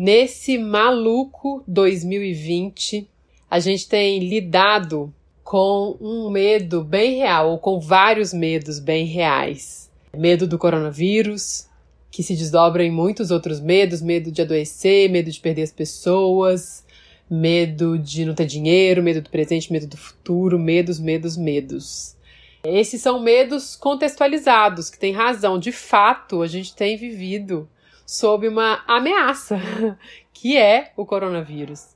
Nesse maluco 2020, a gente tem lidado com um medo bem real, ou com vários medos bem reais. Medo do coronavírus, que se desdobra em muitos outros medos: medo de adoecer, medo de perder as pessoas, medo de não ter dinheiro, medo do presente, medo do futuro, medos, medos, medos. Esses são medos contextualizados, que tem razão. De fato, a gente tem vivido sob uma ameaça, que é o coronavírus.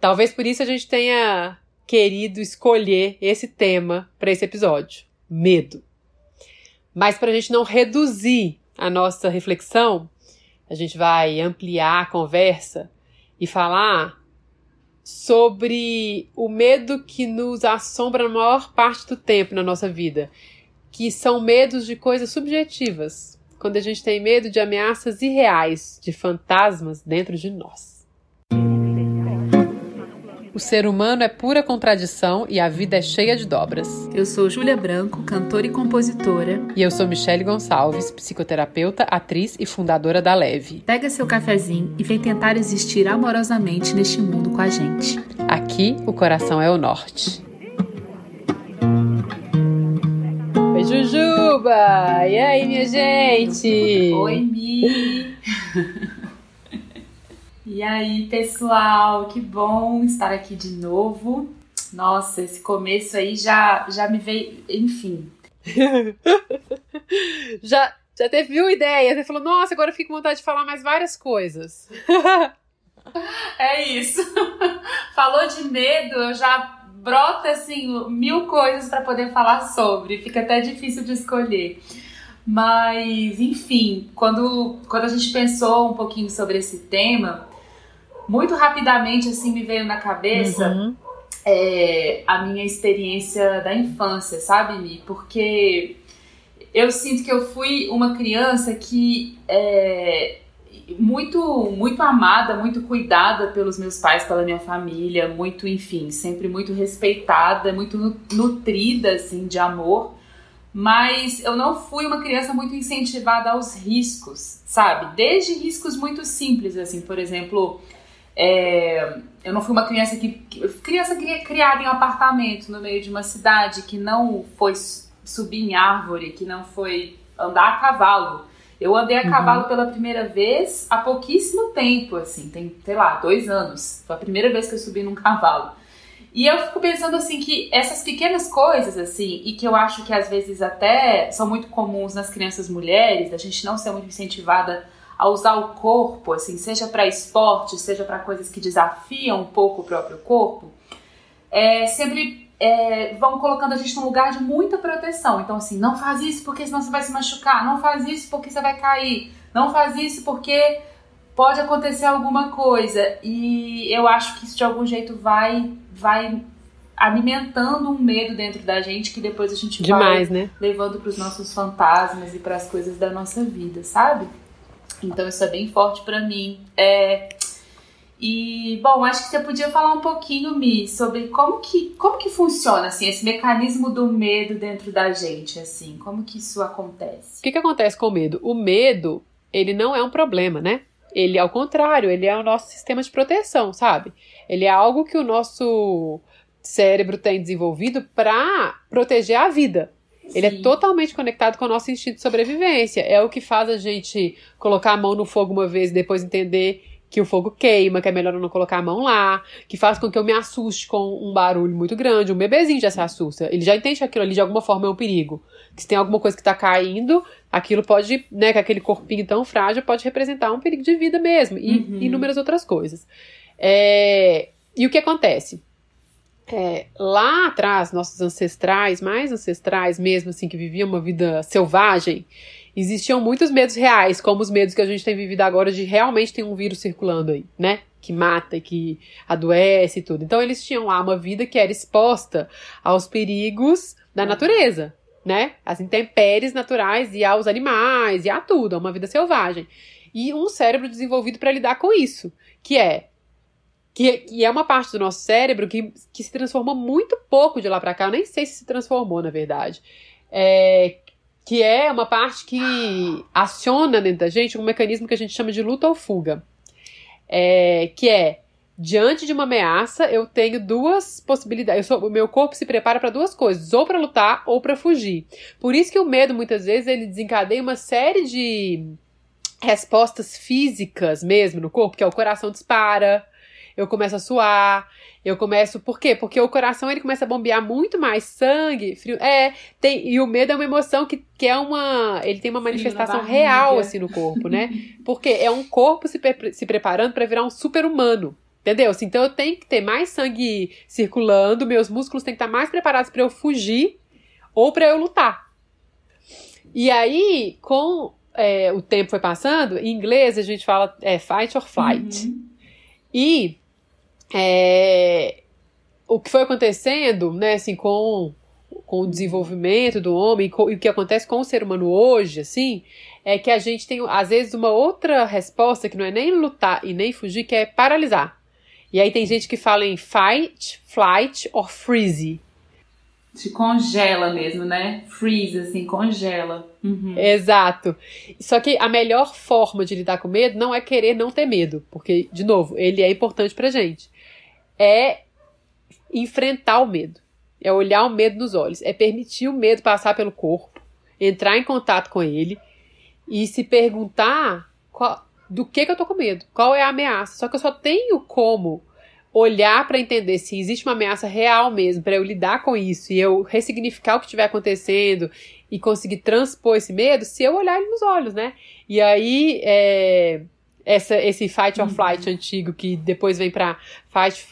Talvez por isso a gente tenha querido escolher esse tema para esse episódio: medo. Mas para a gente não reduzir a nossa reflexão, a gente vai ampliar a conversa e falar sobre o medo que nos assombra na maior parte do tempo na nossa vida, que são medos de coisas subjetivas, quando a gente tem medo de ameaças irreais, de fantasmas dentro de nós. O ser humano é pura contradição e a vida é cheia de dobras. Eu sou Júlia Branco, cantora e compositora. E eu sou Michele Gonçalves, psicoterapeuta, atriz e fundadora da Leve. Pega seu cafezinho e vem tentar existir amorosamente neste mundo com a gente. Aqui, o coração é o norte. Jujuba! E aí, minha gente? Oi, Mi! e aí, pessoal? Que bom estar aqui de novo. Nossa, esse começo aí já, já me veio. Enfim. já, já teve uma ideia. Você falou, nossa, agora eu fico com vontade de falar mais várias coisas. é isso. Falou de medo, eu já brota assim mil coisas para poder falar sobre, fica até difícil de escolher. Mas, enfim, quando, quando a gente pensou um pouquinho sobre esse tema, muito rapidamente assim me veio na cabeça uhum. é, a minha experiência da infância, sabe, Mi? Porque eu sinto que eu fui uma criança que é, muito muito amada, muito cuidada pelos meus pais, pela minha família, muito, enfim, sempre muito respeitada, muito nutrida assim de amor. Mas eu não fui uma criança muito incentivada aos riscos, sabe? Desde riscos muito simples, assim, por exemplo, é, eu não fui uma criança que criança criada em um apartamento no meio de uma cidade que não foi subir em árvore, que não foi andar a cavalo eu andei a cavalo uhum. pela primeira vez há pouquíssimo tempo, assim, tem, sei lá, dois anos. Foi a primeira vez que eu subi num cavalo. E eu fico pensando assim que essas pequenas coisas assim, e que eu acho que às vezes até são muito comuns nas crianças mulheres, da gente não ser muito incentivada a usar o corpo, assim, seja para esporte, seja para coisas que desafiam um pouco o próprio corpo, é sempre é, vão colocando a gente num lugar de muita proteção. Então, assim, não faz isso porque senão você vai se machucar, não faz isso porque você vai cair, não faz isso porque pode acontecer alguma coisa. E eu acho que isso de algum jeito vai, vai alimentando um medo dentro da gente que depois a gente Demais, vai né? levando para os nossos fantasmas e para as coisas da nossa vida, sabe? Então isso é bem forte para mim. É, e, bom, acho que você podia falar um pouquinho, Mi, sobre como que, como que funciona, assim, esse mecanismo do medo dentro da gente, assim, como que isso acontece? O que, que acontece com o medo? O medo, ele não é um problema, né? Ele, ao contrário, ele é o nosso sistema de proteção, sabe? Ele é algo que o nosso cérebro tem desenvolvido para proteger a vida. Ele Sim. é totalmente conectado com o nosso instinto de sobrevivência. É o que faz a gente colocar a mão no fogo uma vez e depois entender que o fogo queima, que é melhor eu não colocar a mão lá, que faz com que eu me assuste com um barulho muito grande. Um bebezinho já se assusta. Ele já entende que aquilo ali de alguma forma é um perigo. Que se tem alguma coisa que tá caindo, aquilo pode, né, que aquele corpinho tão frágil pode representar um perigo de vida mesmo. E uhum. inúmeras outras coisas. É, e o que acontece? É, lá atrás, nossos ancestrais, mais ancestrais mesmo, assim, que viviam uma vida selvagem, existiam muitos medos reais, como os medos que a gente tem vivido agora de realmente ter um vírus circulando aí, né? Que mata, que adoece e tudo. Então eles tinham lá uma vida que era exposta aos perigos da natureza, né? As intempéries naturais e aos animais e a tudo, a uma vida selvagem. E um cérebro desenvolvido para lidar com isso, que é que, que, é uma parte do nosso cérebro que, que se transformou muito pouco de lá para cá, eu nem sei se se transformou, na verdade. É, que é uma parte que aciona dentro da gente um mecanismo que a gente chama de luta ou fuga. é, que é diante de uma ameaça, eu tenho duas possibilidades. O meu corpo se prepara para duas coisas, ou para lutar ou para fugir. Por isso que o medo muitas vezes ele desencadeia uma série de respostas físicas mesmo no corpo, que é o coração dispara, eu começo a suar, eu começo. Por quê? Porque o coração ele começa a bombear muito mais sangue, frio. É, tem, e o medo é uma emoção que, que é uma. Ele tem uma manifestação real assim no corpo, né? Porque é um corpo se, se preparando para virar um super-humano. Entendeu? Assim, então eu tenho que ter mais sangue circulando, meus músculos têm que estar mais preparados para eu fugir ou para eu lutar. E aí, com é, o tempo foi passando, em inglês a gente fala é, fight or flight. Uhum. E é, o que foi acontecendo, né, assim, com, com o desenvolvimento do homem com, e o que acontece com o ser humano hoje, assim, é que a gente tem, às vezes, uma outra resposta que não é nem lutar e nem fugir, que é paralisar. E aí tem gente que fala em fight, flight or freeze. Se congela mesmo, né? Freeze, assim, congela. Uhum. Exato. Só que a melhor forma de lidar com medo não é querer não ter medo. Porque, de novo, ele é importante pra gente. É enfrentar o medo. É olhar o medo nos olhos. É permitir o medo passar pelo corpo. Entrar em contato com ele. E se perguntar qual, do que, que eu tô com medo, qual é a ameaça. Só que eu só tenho como olhar para entender se existe uma ameaça real mesmo, para eu lidar com isso e eu ressignificar o que estiver acontecendo e conseguir transpor esse medo, se eu olhar ele nos olhos, né? E aí, é, essa, esse fight or flight uhum. antigo que depois vem para fight,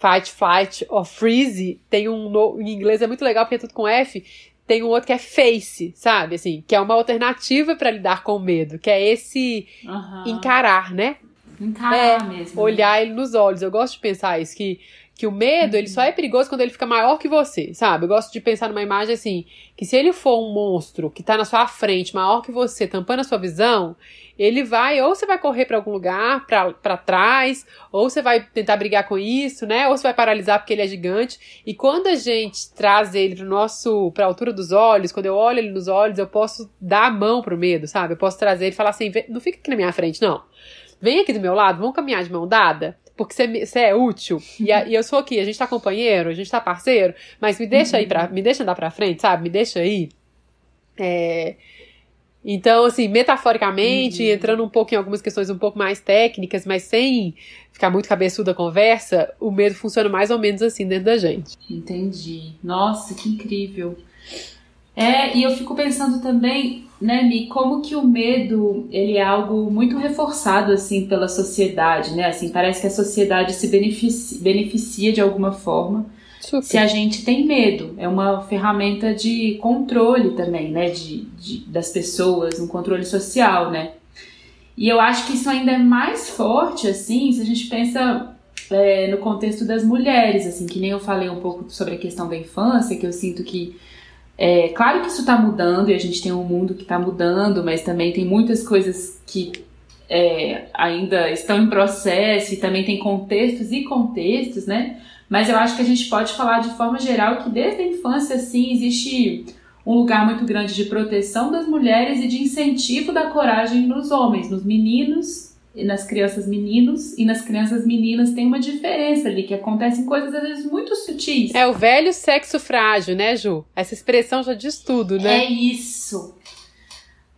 fight, flight or freeze, tem um no, em inglês é muito legal porque é tudo com F, tem um outro que é face, sabe? Assim, que é uma alternativa para lidar com o medo, que é esse uhum. encarar, né? Encarar é, mesmo. Olhar ele nos olhos. Eu gosto de pensar isso, que, que o medo, uhum. ele só é perigoso quando ele fica maior que você, sabe? Eu gosto de pensar numa imagem assim, que se ele for um monstro que tá na sua frente, maior que você, tampando a sua visão, ele vai, ou você vai correr para algum lugar, para trás, ou você vai tentar brigar com isso, né? Ou você vai paralisar porque ele é gigante. E quando a gente traz ele pro nosso, pra altura dos olhos, quando eu olho ele nos olhos, eu posso dar a mão pro medo, sabe? Eu posso trazer ele e falar assim, não fica aqui na minha frente, não. Vem aqui do meu lado, vamos caminhar de mão dada porque você é útil e, a, e, eu sou aqui, a gente tá companheiro, a gente tá parceiro, mas me deixa aí para, me deixa andar para frente, sabe? Me deixa aí. É, então, assim, metaforicamente, uhum. entrando um pouco em algumas questões um pouco mais técnicas, mas sem ficar muito cabeçuda a conversa, o medo funciona mais ou menos assim dentro da gente. Entendi. Nossa, que incrível. É, e eu fico pensando também, né, Mi, como que o medo, ele é algo muito reforçado, assim, pela sociedade, né? Assim, parece que a sociedade se beneficia, beneficia de alguma forma Super. se a gente tem medo. É uma ferramenta de controle também, né, de, de, das pessoas, um controle social, né? E eu acho que isso ainda é mais forte, assim, se a gente pensa é, no contexto das mulheres, assim, que nem eu falei um pouco sobre a questão da infância, que eu sinto que é claro que isso está mudando e a gente tem um mundo que está mudando, mas também tem muitas coisas que é, ainda estão em processo e também tem contextos e contextos, né? Mas eu acho que a gente pode falar de forma geral que desde a infância, sim, existe um lugar muito grande de proteção das mulheres e de incentivo da coragem nos homens, nos meninos nas crianças meninos e nas crianças meninas tem uma diferença ali, que acontecem coisas às vezes muito sutis. É o velho sexo frágil, né, Ju? Essa expressão já diz tudo, né? É isso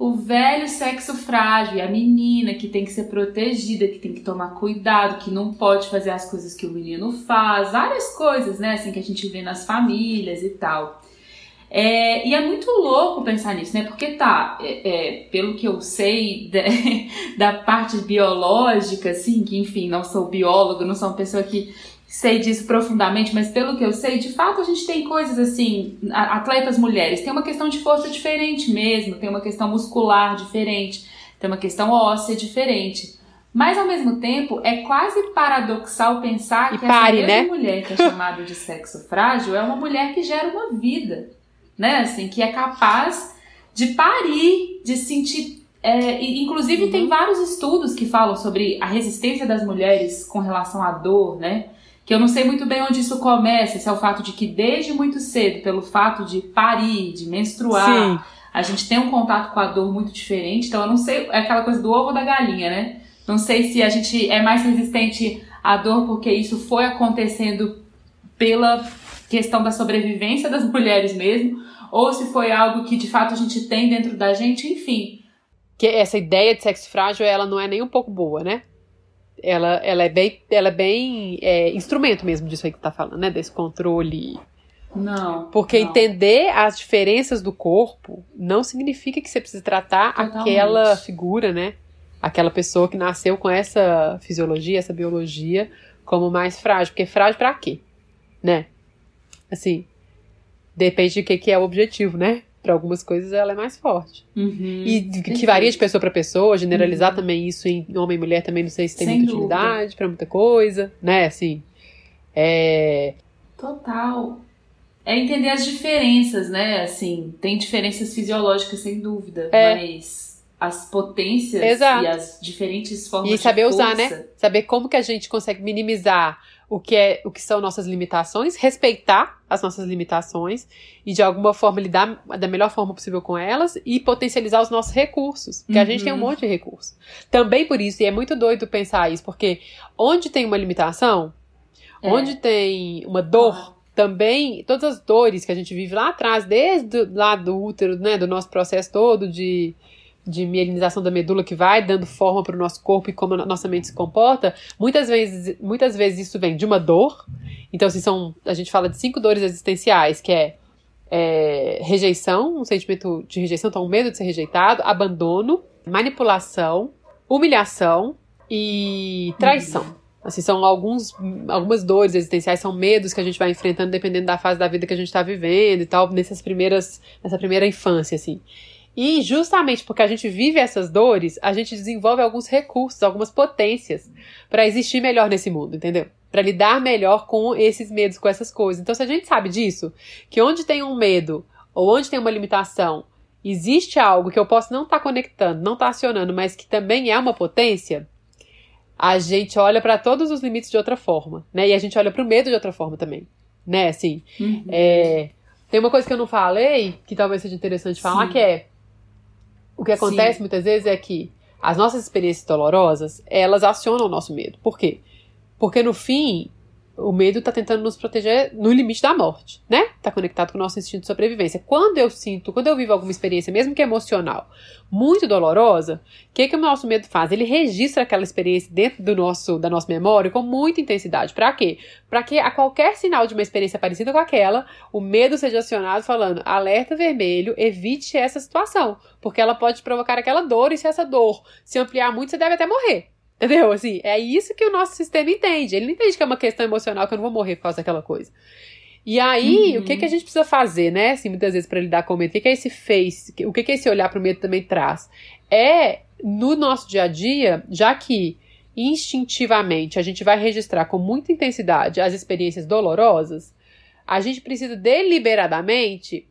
o velho sexo frágil, a menina que tem que ser protegida, que tem que tomar cuidado, que não pode fazer as coisas que o menino faz, várias coisas, né, assim, que a gente vê nas famílias e tal. É, e é muito louco pensar nisso, né? Porque tá, é, é, pelo que eu sei de, da parte biológica, assim, que enfim, não sou biólogo, não sou uma pessoa que sei disso profundamente, mas pelo que eu sei, de fato a gente tem coisas assim, atletas mulheres, tem uma questão de força diferente mesmo, tem uma questão muscular diferente, tem uma questão óssea diferente. Mas ao mesmo tempo, é quase paradoxal pensar e que pare, essa mesma né? mulher que é chamada de sexo frágil é uma mulher que gera uma vida, né? Assim, que é capaz de parir, de sentir é, inclusive, uhum. tem vários estudos que falam sobre a resistência das mulheres com relação à dor, né? que eu não sei muito bem onde isso começa, se é o fato de que desde muito cedo, pelo fato de parir, de menstruar, Sim. a gente tem um contato com a dor muito diferente, então eu não sei, é aquela coisa do ovo da galinha, né? Não sei se a gente é mais resistente à dor porque isso foi acontecendo pela questão da sobrevivência das mulheres mesmo, ou se foi algo que de fato a gente tem dentro da gente, enfim. Que essa ideia de sexo frágil, ela não é nem um pouco boa, né? Ela, ela é bem, ela é bem é, instrumento mesmo disso aí que tá falando, né? Desse controle. Não. Porque não. entender as diferenças do corpo não significa que você precisa tratar Totalmente. aquela figura, né? Aquela pessoa que nasceu com essa fisiologia, essa biologia, como mais frágil. Porque frágil para quê? Né? Assim, depende de que, que é o objetivo, né? para algumas coisas ela é mais forte. Uhum, e que varia de pessoa para pessoa, generalizar uhum. também isso em homem e mulher também não sei se tem Sem muita dúvida. utilidade para muita coisa, né? Assim. É... Total. É entender as diferenças, né? Assim, tem diferenças fisiológicas sem dúvida, é. mas as potências Exato. e as diferentes formas e saber de usar, né? Saber como que a gente consegue minimizar o que, é, o que são nossas limitações, respeitar as nossas limitações e de alguma forma lidar da melhor forma possível com elas e potencializar os nossos recursos, porque uhum. a gente tem um uhum. monte de recursos. Também por isso, e é muito doido pensar isso, porque onde tem uma limitação, é. onde tem uma dor, ah. também, todas as dores que a gente vive lá atrás, desde lá do útero, né, do nosso processo todo de de mielinização da medula que vai dando forma para o nosso corpo e como a nossa mente se comporta, muitas vezes, muitas vezes isso vem de uma dor. Então, assim, são, a gente fala de cinco dores existenciais, que é, é rejeição, um sentimento de rejeição, então, um medo de ser rejeitado, abandono, manipulação, humilhação e traição. Uhum. Assim, são alguns, algumas dores existenciais, são medos que a gente vai enfrentando dependendo da fase da vida que a gente está vivendo e tal, nessas primeiras, nessa primeira infância, assim. E justamente porque a gente vive essas dores, a gente desenvolve alguns recursos, algumas potências para existir melhor nesse mundo, entendeu? Para lidar melhor com esses medos, com essas coisas. Então, se a gente sabe disso, que onde tem um medo ou onde tem uma limitação, existe algo que eu posso não estar tá conectando, não estar tá acionando, mas que também é uma potência, a gente olha para todos os limites de outra forma, né? E a gente olha para o medo de outra forma também, né? Assim, uhum. é, tem uma coisa que eu não falei, que talvez seja interessante falar, Sim. que é o que acontece Sim. muitas vezes é que as nossas experiências dolorosas, elas acionam o nosso medo. Por quê? Porque no fim, o medo está tentando nos proteger no limite da morte, né? Está conectado com o nosso instinto de sobrevivência. Quando eu sinto, quando eu vivo alguma experiência, mesmo que emocional, muito dolorosa, o que, que o nosso medo faz? Ele registra aquela experiência dentro do nosso, da nossa memória com muita intensidade. Para quê? Para que a qualquer sinal de uma experiência parecida com aquela, o medo seja acionado falando alerta vermelho, evite essa situação, porque ela pode provocar aquela dor e se essa dor se ampliar muito, você deve até morrer. Entendeu? Assim, é isso que o nosso sistema entende. Ele não entende que é uma questão emocional, que eu não vou morrer por causa daquela coisa. E aí, uhum. o que, que a gente precisa fazer, né? Assim, muitas vezes, para lidar com o medo. O que, que é esse face? O que, que é esse olhar para o medo também traz? É, no nosso dia a dia, já que instintivamente a gente vai registrar com muita intensidade as experiências dolorosas, a gente precisa deliberadamente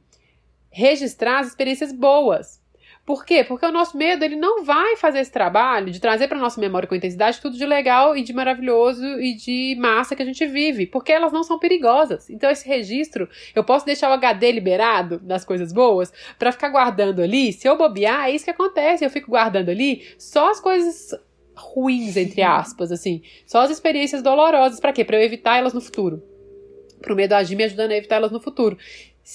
registrar as experiências boas. Por quê? Porque o nosso medo ele não vai fazer esse trabalho de trazer para nossa memória com intensidade tudo de legal e de maravilhoso e de massa que a gente vive, porque elas não são perigosas. Então esse registro, eu posso deixar o HD liberado das coisas boas para ficar guardando ali. Se eu bobear, é isso que acontece. Eu fico guardando ali só as coisas ruins entre aspas, assim, só as experiências dolorosas para quê? Para eu evitar elas no futuro. Pro medo agir me ajudando a evitar elas no futuro.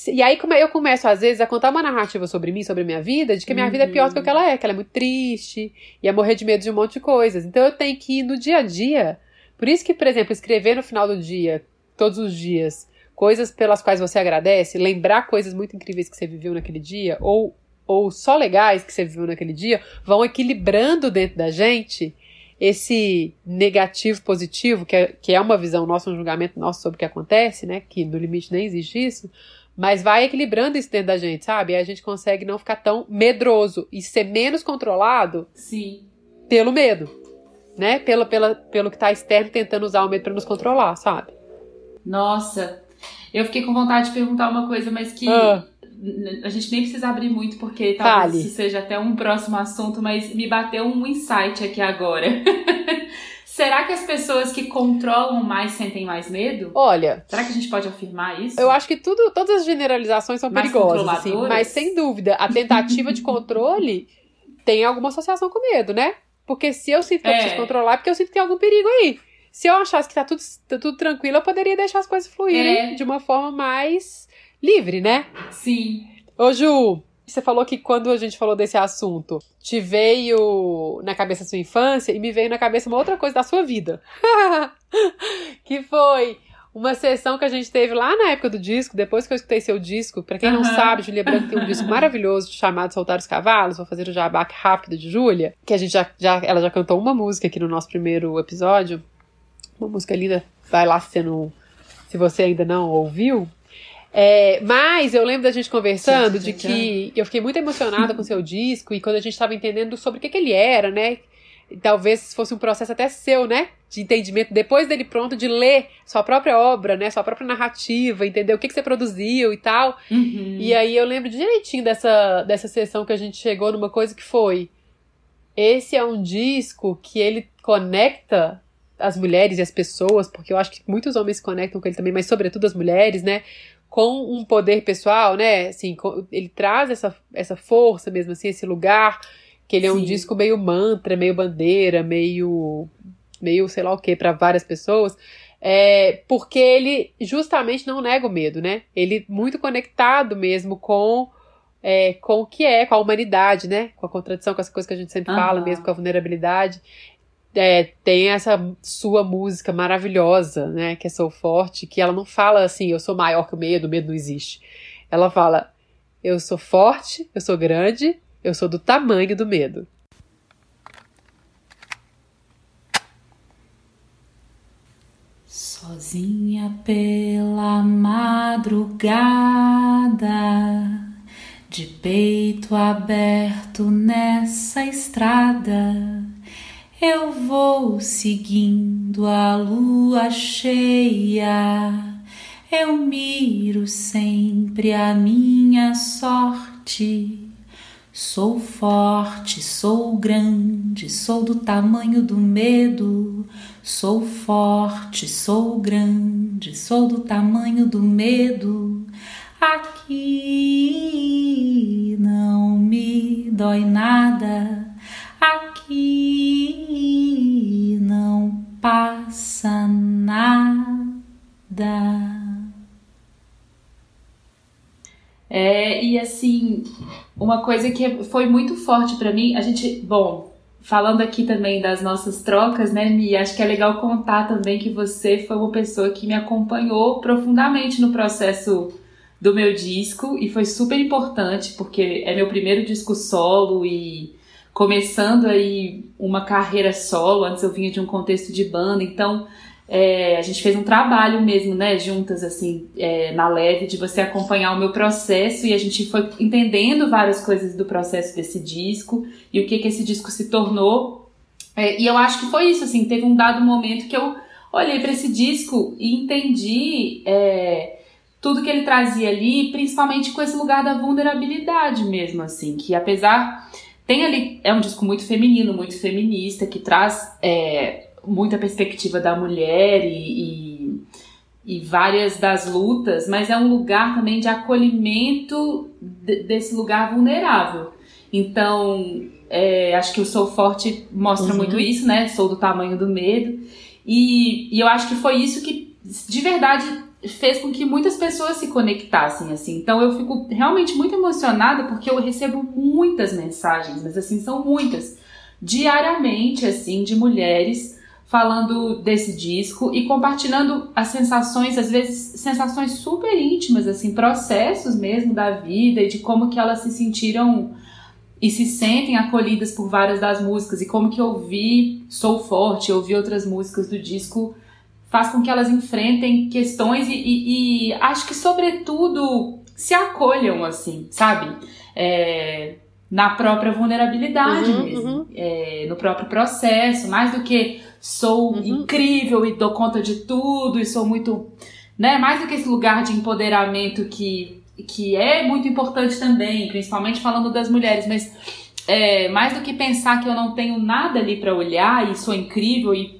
E aí eu começo, às vezes, a contar uma narrativa sobre mim, sobre minha vida, de que a minha uhum. vida é pior do que ela é, que ela é muito triste, e a morrer de medo de um monte de coisas. Então eu tenho que ir no dia a dia. Por isso que, por exemplo, escrever no final do dia, todos os dias, coisas pelas quais você agradece, lembrar coisas muito incríveis que você viveu naquele dia, ou, ou só legais que você viveu naquele dia, vão equilibrando dentro da gente esse negativo positivo, que é, que é uma visão nossa, um julgamento nosso sobre o que acontece, né? Que no limite nem existe isso, mas vai equilibrando isso dentro da gente, sabe? E a gente consegue não ficar tão medroso e ser menos controlado Sim. pelo medo, né? Pelo, pela, pelo que tá externo tentando usar o medo para nos controlar, sabe? Nossa, eu fiquei com vontade de perguntar uma coisa, mas que ah. a gente nem precisa abrir muito, porque talvez Fale. isso seja até um próximo assunto, mas me bateu um insight aqui agora. Será que as pessoas que controlam mais sentem mais medo? Olha. Será que a gente pode afirmar isso? Eu acho que tudo, todas as generalizações são mais perigosas, assim, mas sem dúvida, a tentativa de controle tem alguma associação com medo, né? Porque se eu sinto que é. eu preciso controlar, é porque eu sinto que tem algum perigo aí. Se eu achasse que tá tudo, tá tudo tranquilo, eu poderia deixar as coisas fluírem é. de uma forma mais livre, né? Sim. Ô, Ju, você falou que quando a gente falou desse assunto, te veio na cabeça a sua infância e me veio na cabeça uma outra coisa da sua vida. que foi uma sessão que a gente teve lá na época do disco, depois que eu escutei seu disco. Para quem uhum. não sabe, Julia Branco tem um disco maravilhoso chamado Soltar os Cavalos. Vou fazer o jabaque rápido de Júlia, que a gente já, já, ela já cantou uma música aqui no nosso primeiro episódio. Uma música linda. Vai lá se, não, se você ainda não ouviu. É, mas eu lembro da gente conversando de que eu fiquei muito emocionada com o seu disco e quando a gente estava entendendo sobre o que, que ele era, né? Talvez fosse um processo até seu, né? De entendimento, depois dele pronto, de ler sua própria obra, né? Sua própria narrativa, entender o que, que você produziu e tal. Uhum. E aí eu lembro direitinho dessa, dessa sessão que a gente chegou numa coisa que foi. Esse é um disco que ele conecta as mulheres e as pessoas, porque eu acho que muitos homens se conectam com ele também, mas sobretudo as mulheres, né? Com um poder pessoal, né? Assim, ele traz essa, essa força mesmo, assim, esse lugar que ele é Sim. um disco meio mantra, meio bandeira, meio meio sei lá o que para várias pessoas. É, porque ele justamente não nega o medo, né? Ele muito conectado mesmo com é, com o que é, com a humanidade, né? Com a contradição, com essa coisa que a gente sempre uhum. fala mesmo, com a vulnerabilidade é, tem essa sua música maravilhosa, né? Que é Sou Forte, que ela não fala assim, eu sou maior que o medo, o medo não existe. Ela fala, eu sou forte, eu sou grande, eu sou do tamanho do medo. Sozinha pela madrugada, de peito aberto nessa estrada eu vou seguindo a lua cheia, eu miro sempre a minha sorte. Sou forte, sou grande, sou do tamanho do medo. Sou forte, sou grande, sou do tamanho do medo. Aqui não me dói nada aqui não passa nada. É, e assim, uma coisa que foi muito forte para mim, a gente, bom, falando aqui também das nossas trocas, né, Mi, acho que é legal contar também que você foi uma pessoa que me acompanhou profundamente no processo do meu disco e foi super importante porque é meu primeiro disco solo e começando aí uma carreira solo, antes eu vinha de um contexto de banda, então é, a gente fez um trabalho mesmo, né, juntas, assim, é, na leve, de você acompanhar o meu processo e a gente foi entendendo várias coisas do processo desse disco e o que que esse disco se tornou. É, e eu acho que foi isso, assim, teve um dado momento que eu olhei para esse disco e entendi é, tudo que ele trazia ali, principalmente com esse lugar da vulnerabilidade mesmo, assim, que apesar tem ali, é um disco muito feminino, muito feminista, que traz é, muita perspectiva da mulher e, e, e, várias das lutas, mas é um lugar também de acolhimento de, desse lugar vulnerável. Então, é, acho que o Sou Forte mostra uhum. muito isso, né? Sou do tamanho do medo. E, e eu acho que foi isso que, de verdade, fez com que muitas pessoas se conectassem, assim. Então eu fico realmente muito emocionada porque eu recebo muitas mensagens, mas assim, são muitas, diariamente, assim, de mulheres falando desse disco e compartilhando as sensações, às vezes sensações super íntimas, assim, processos mesmo da vida e de como que elas se sentiram e se sentem acolhidas por várias das músicas e como que ouvir Sou Forte, ouvir outras músicas do disco faz com que elas enfrentem questões e, e, e acho que, sobretudo, se acolham, assim, sabe? É, na própria vulnerabilidade uhum, mesmo, uhum. É, no próprio processo, mais do que sou uhum. incrível e dou conta de tudo e sou muito, né, mais do que esse lugar de empoderamento que, que é muito importante também, principalmente falando das mulheres, mas é, mais do que pensar que eu não tenho nada ali para olhar e sou incrível e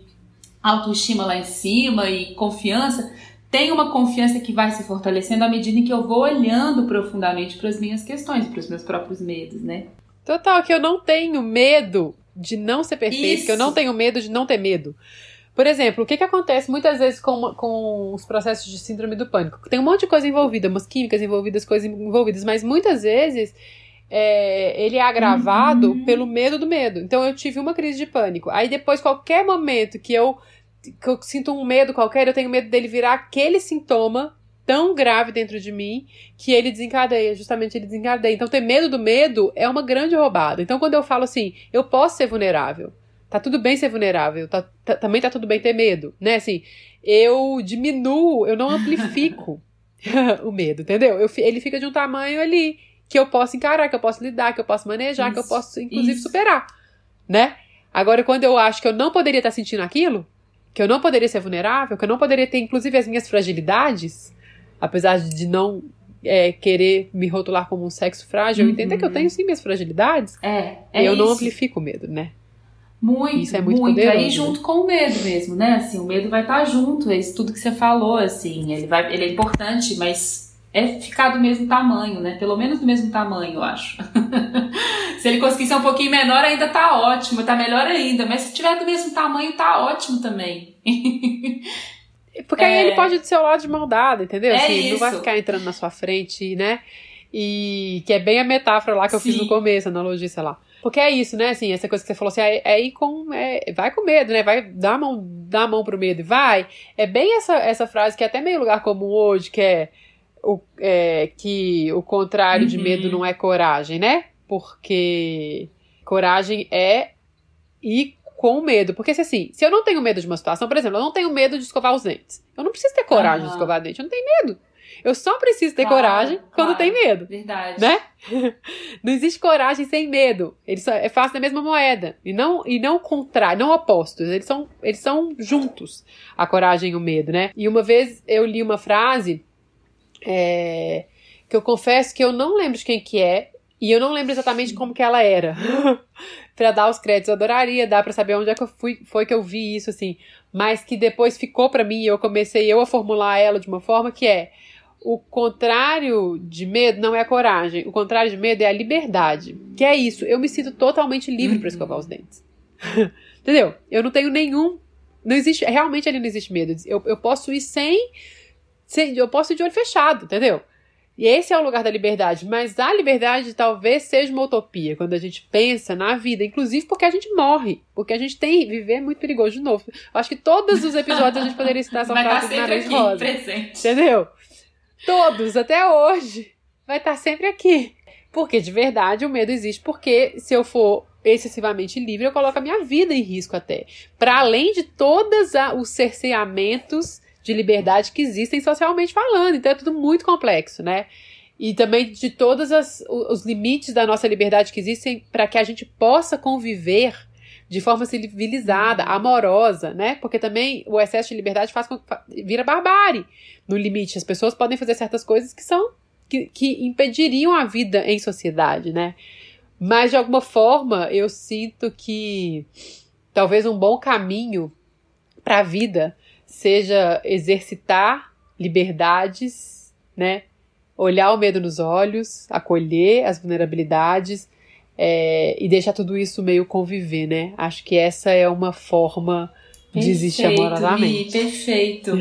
autoestima lá em cima e confiança, tem uma confiança que vai se fortalecendo à medida em que eu vou olhando profundamente para as minhas questões, para os meus próprios medos, né? Total, que eu não tenho medo de não ser perfeito, Isso. que eu não tenho medo de não ter medo. Por exemplo, o que, que acontece muitas vezes com, com os processos de síndrome do pânico? Tem um monte de coisa envolvida, umas químicas envolvidas, coisas envolvidas, mas muitas vezes é, ele é agravado uhum. pelo medo do medo. Então eu tive uma crise de pânico. Aí depois, qualquer momento que eu, que eu sinto um medo qualquer, eu tenho medo dele virar aquele sintoma tão grave dentro de mim que ele desencadeia, justamente ele desencadeia. Então ter medo do medo é uma grande roubada. Então quando eu falo assim, eu posso ser vulnerável. Tá tudo bem ser vulnerável, tá, tá, também tá tudo bem ter medo, né? Assim, eu diminuo, eu não amplifico o medo, entendeu? Eu, ele fica de um tamanho ali que eu posso encarar, que eu posso lidar, que eu posso manejar, isso, que eu posso, inclusive, isso. superar, né? Agora, quando eu acho que eu não poderia estar sentindo aquilo, que eu não poderia ser vulnerável, que eu não poderia ter, inclusive, as minhas fragilidades, apesar de não é, querer me rotular como um sexo frágil, uhum. eu entendo que eu tenho sim minhas fragilidades. É, é eu isso. não amplifico o medo, né? Muito, isso é muito, muito. Poderoso, aí junto né? com o medo mesmo, né? Assim, o medo vai estar junto, é isso tudo que você falou, assim, ele vai, ele é importante, mas é ficar do mesmo tamanho, né? Pelo menos do mesmo tamanho, eu acho. se ele conseguir ser um pouquinho menor, ainda tá ótimo, tá melhor ainda. Mas se tiver do mesmo tamanho, tá ótimo também. Porque é... aí ele pode ir do seu lado de mão dada, entendeu? É assim, não vai ficar entrando na sua frente, né? E que é bem a metáfora lá que eu Sim. fiz no começo, a analogia, sei lá. Porque é isso, né? Assim, essa coisa que você falou assim, é, é ir com. É, vai com medo, né? Vai dar a mão, dar a mão pro medo e vai. É bem essa, essa frase que é até meio lugar comum hoje, que é o, é, que o contrário uhum. de medo não é coragem, né? Porque coragem é ir com medo. Porque se assim, se eu não tenho medo de uma situação, por exemplo, eu não tenho medo de escovar os dentes. Eu não preciso ter coragem de escovar dente, eu não tenho medo. Eu só preciso ter claro, coragem claro. quando tem medo. Verdade. Né? Não existe coragem sem medo. Eles é fácil da mesma moeda. E não, e não contrário, não opostos. Eles são, eles são juntos, a coragem e o medo, né? E uma vez eu li uma frase é, que eu confesso que eu não lembro de quem que é e eu não lembro exatamente como que ela era. para dar os créditos, eu adoraria dar para saber onde é que eu fui, foi que eu vi isso assim, mas que depois ficou para mim e eu comecei eu a formular ela de uma forma que é o contrário de medo não é a coragem, o contrário de medo é a liberdade. Que é isso, eu me sinto totalmente livre para escovar os dentes. Entendeu? Eu não tenho nenhum. Não existe. Realmente ali não existe medo. Eu, eu posso ir sem eu posso ir de olho fechado, entendeu? E esse é o lugar da liberdade. Mas a liberdade talvez seja uma utopia quando a gente pensa na vida, inclusive porque a gente morre. Porque a gente tem. Viver é muito perigoso de novo. Eu acho que todos os episódios a gente poderia citar essa frase do Nariz Rosa. Presente. Entendeu? Todos, até hoje. Vai estar sempre aqui. Porque de verdade o medo existe. Porque se eu for excessivamente livre, eu coloco a minha vida em risco até. Para além de todos os cerceamentos de liberdade que existem socialmente falando. Então é tudo muito complexo, né? E também de todos as, os limites da nossa liberdade que existem para que a gente possa conviver de forma civilizada, uhum. amorosa, né? Porque também o excesso de liberdade faz com, vira barbárie no limite. As pessoas podem fazer certas coisas que são que, que impediriam a vida em sociedade, né? Mas de alguma forma eu sinto que talvez um bom caminho para a vida seja exercitar liberdades, né? Olhar o medo nos olhos, acolher as vulnerabilidades é, e deixar tudo isso meio conviver, né? Acho que essa é uma forma de existir amorosamente. perfeito.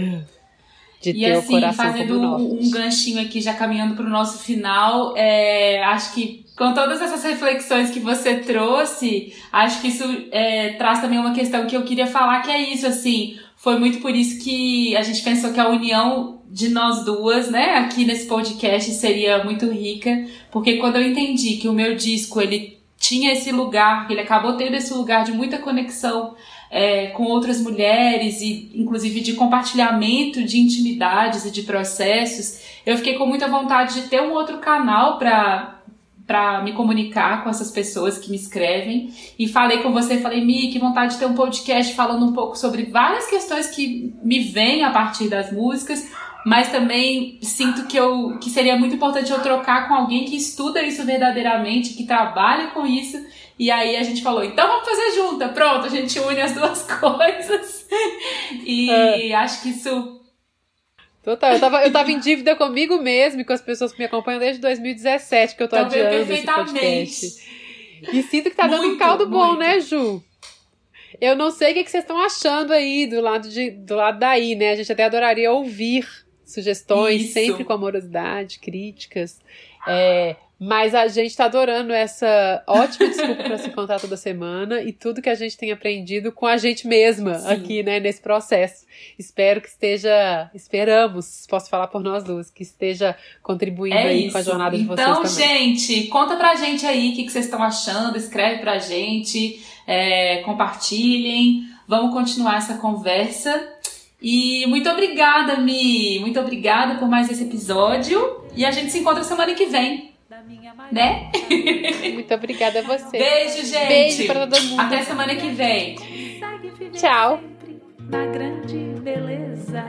De e ter assim, o coração fazendo um, um, ganchinho aqui, já caminhando para o nosso final, é, acho que com todas essas reflexões que você trouxe, acho que isso é, traz também uma questão que eu queria falar, que é isso, assim, foi muito por isso que a gente pensou que a união de nós duas, né, aqui nesse podcast seria muito rica, porque quando eu entendi que o meu disco ele tinha esse lugar, que ele acabou tendo esse lugar de muita conexão é, com outras mulheres e inclusive de compartilhamento de intimidades e de processos, eu fiquei com muita vontade de ter um outro canal para para me comunicar com essas pessoas que me escrevem. E falei com você, falei, Mi, que vontade de ter um podcast falando um pouco sobre várias questões que me vêm a partir das músicas, mas também sinto que, eu, que seria muito importante eu trocar com alguém que estuda isso verdadeiramente, que trabalha com isso. E aí a gente falou, então vamos fazer junta, pronto, a gente une as duas coisas. e é. acho que isso Total, eu tava, eu tava em dívida comigo mesmo e com as pessoas que me acompanham desde 2017, que eu tô adiando esse podcast. E sinto que tá dando Muito, um caldo bom, muito. né, Ju? Eu não sei o que, que vocês estão achando aí do lado, de, do lado daí, né? A gente até adoraria ouvir sugestões, Isso. sempre com amorosidade, críticas. É, mas a gente tá adorando essa ótima desculpa para se encontrar toda semana e tudo que a gente tem aprendido com a gente mesma Sim. aqui, né, nesse processo. Espero que esteja, esperamos, posso falar por nós duas, que esteja contribuindo É aí isso. com a jornada de então, vocês também. gente, conta pra gente aí o que, que vocês estão achando, escreve pra gente, é, compartilhem, vamos continuar essa conversa. E muito obrigada, Mi, muito obrigada por mais esse episódio. E a gente se encontra semana que vem, né? Muito obrigada a você. Beijo, gente. Beijo pra todo mundo. Até semana que vem. Segue viver Tchau. sempre Na grande beleza.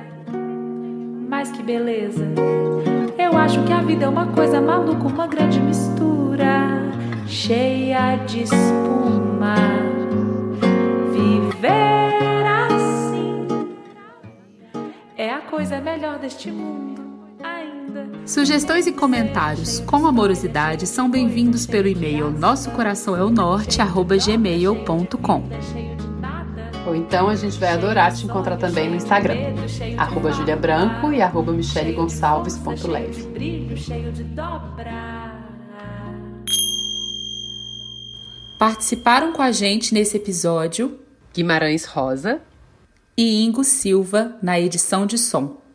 Mais que beleza. Eu acho que a vida é uma coisa maluca, uma grande mistura. Cheia de espuma. Viver assim é a coisa melhor deste mundo. Sugestões e comentários com amorosidade são bem-vindos pelo e-mail nosso coração é o norte gmail.com. Ou então a gente vai adorar te encontrar também no Instagram. Arroba Julia Branco e arroba dobra. Participaram com a gente nesse episódio Guimarães Rosa. e Ingo Silva na edição de som.